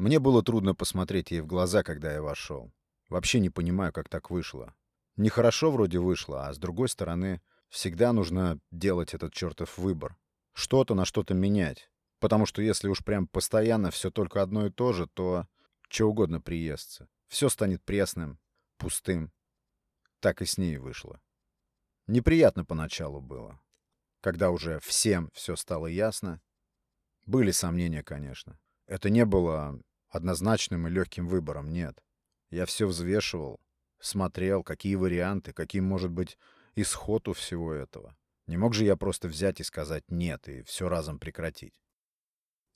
Мне было трудно посмотреть ей в глаза, когда я вошел. Вообще не понимаю, как так вышло. Нехорошо вроде вышло, а с другой стороны, всегда нужно делать этот чертов выбор. Что-то на что-то менять. Потому что если уж прям постоянно все только одно и то же, то что угодно приестся. Все станет пресным, пустым. Так и с ней вышло. Неприятно поначалу было. Когда уже всем все стало ясно. Были сомнения, конечно. Это не было однозначным и легким выбором, нет. Я все взвешивал, смотрел, какие варианты, каким может быть исход у всего этого. Не мог же я просто взять и сказать «нет» и все разом прекратить.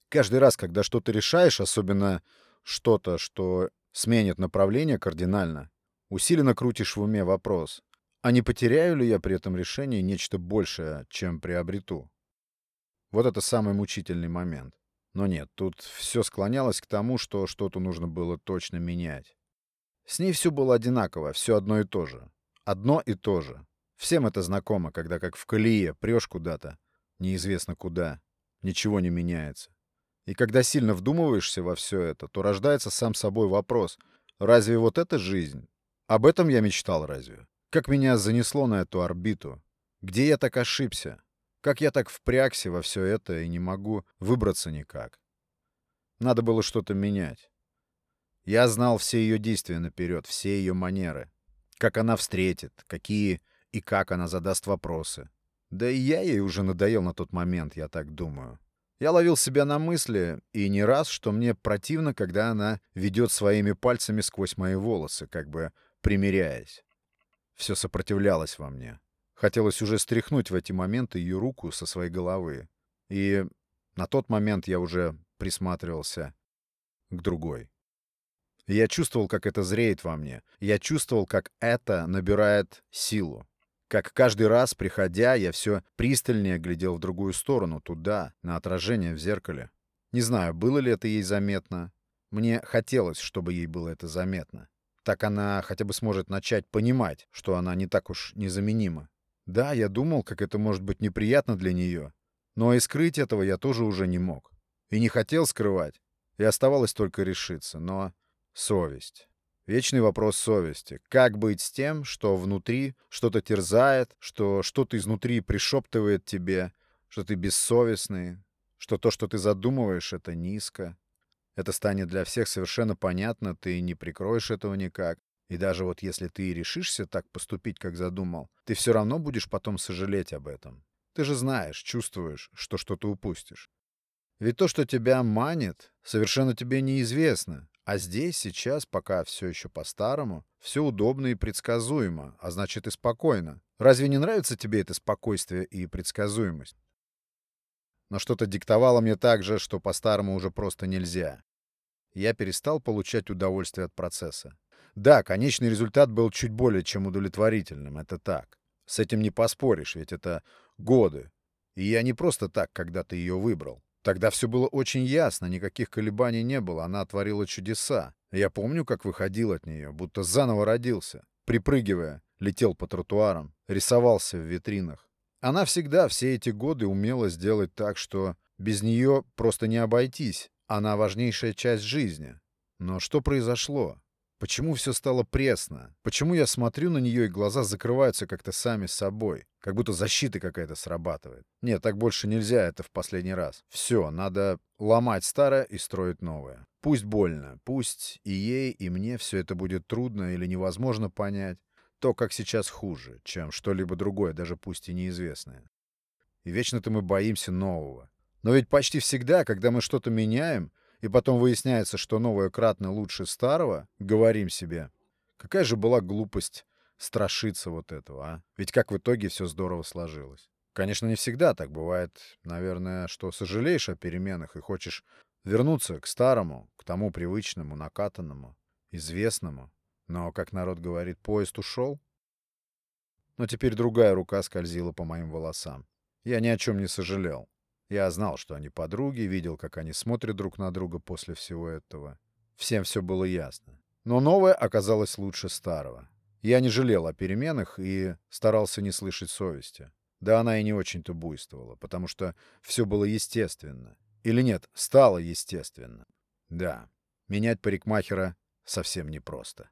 Каждый раз, когда что-то решаешь, особенно что-то, что сменит направление кардинально, усиленно крутишь в уме вопрос, а не потеряю ли я при этом решении нечто большее, чем приобрету? Вот это самый мучительный момент. Но нет, тут все склонялось к тому, что что-то нужно было точно менять. С ней все было одинаково, все одно и то же. Одно и то же. Всем это знакомо, когда как в колее прешь куда-то, неизвестно куда, ничего не меняется. И когда сильно вдумываешься во все это, то рождается сам собой вопрос, разве вот это жизнь? Об этом я мечтал разве? Как меня занесло на эту орбиту? Где я так ошибся? Как я так впрягся во все это и не могу выбраться никак? Надо было что-то менять. Я знал все ее действия наперед, все ее манеры. Как она встретит, какие и как она задаст вопросы. Да и я ей уже надоел на тот момент, я так думаю. Я ловил себя на мысли, и не раз, что мне противно, когда она ведет своими пальцами сквозь мои волосы, как бы примиряясь. Все сопротивлялось во мне. Хотелось уже стряхнуть в эти моменты ее руку со своей головы. И на тот момент я уже присматривался к другой. Я чувствовал, как это зреет во мне. Я чувствовал, как это набирает силу. Как каждый раз, приходя, я все пристальнее глядел в другую сторону, туда, на отражение в зеркале. Не знаю, было ли это ей заметно. Мне хотелось, чтобы ей было это заметно. Так она хотя бы сможет начать понимать, что она не так уж незаменима. Да, я думал, как это может быть неприятно для нее. Но и скрыть этого я тоже уже не мог. И не хотел скрывать. И оставалось только решиться. Но совесть. Вечный вопрос совести. Как быть с тем, что внутри что-то терзает, что что-то изнутри пришептывает тебе, что ты бессовестный, что то, что ты задумываешь, это низко. Это станет для всех совершенно понятно, ты не прикроешь этого никак. И даже вот если ты и решишься так поступить, как задумал, ты все равно будешь потом сожалеть об этом. Ты же знаешь, чувствуешь, что что-то упустишь. Ведь то, что тебя манит, совершенно тебе неизвестно, а здесь, сейчас, пока все еще по-старому, все удобно и предсказуемо, а значит и спокойно. Разве не нравится тебе это спокойствие и предсказуемость? Но что-то диктовало мне так же, что по-старому уже просто нельзя. Я перестал получать удовольствие от процесса. Да, конечный результат был чуть более чем удовлетворительным, это так. С этим не поспоришь, ведь это годы. И я не просто так когда-то ее выбрал. Тогда все было очень ясно, никаких колебаний не было, она творила чудеса. Я помню, как выходил от нее, будто заново родился. Припрыгивая, летел по тротуарам, рисовался в витринах. Она всегда все эти годы умела сделать так, что без нее просто не обойтись. Она важнейшая часть жизни. Но что произошло? Почему все стало пресно? Почему я смотрю на нее, и глаза закрываются как-то сами собой? Как будто защита какая-то срабатывает. Нет, так больше нельзя, это в последний раз. Все, надо ломать старое и строить новое. Пусть больно, пусть и ей, и мне все это будет трудно или невозможно понять. То, как сейчас хуже, чем что-либо другое, даже пусть и неизвестное. И вечно-то мы боимся нового. Но ведь почти всегда, когда мы что-то меняем, и потом выясняется, что новое кратно лучше старого, говорим себе, какая же была глупость страшиться вот этого, а? Ведь как в итоге все здорово сложилось. Конечно, не всегда так бывает, наверное, что сожалеешь о переменах и хочешь вернуться к старому, к тому привычному, накатанному, известному. Но, как народ говорит, поезд ушел. Но теперь другая рука скользила по моим волосам. Я ни о чем не сожалел. Я знал, что они подруги, видел, как они смотрят друг на друга после всего этого. Всем все было ясно. Но новое оказалось лучше старого. Я не жалел о переменах и старался не слышать совести. Да она и не очень-то буйствовала, потому что все было естественно. Или нет, стало естественно. Да, Менять парикмахера совсем непросто.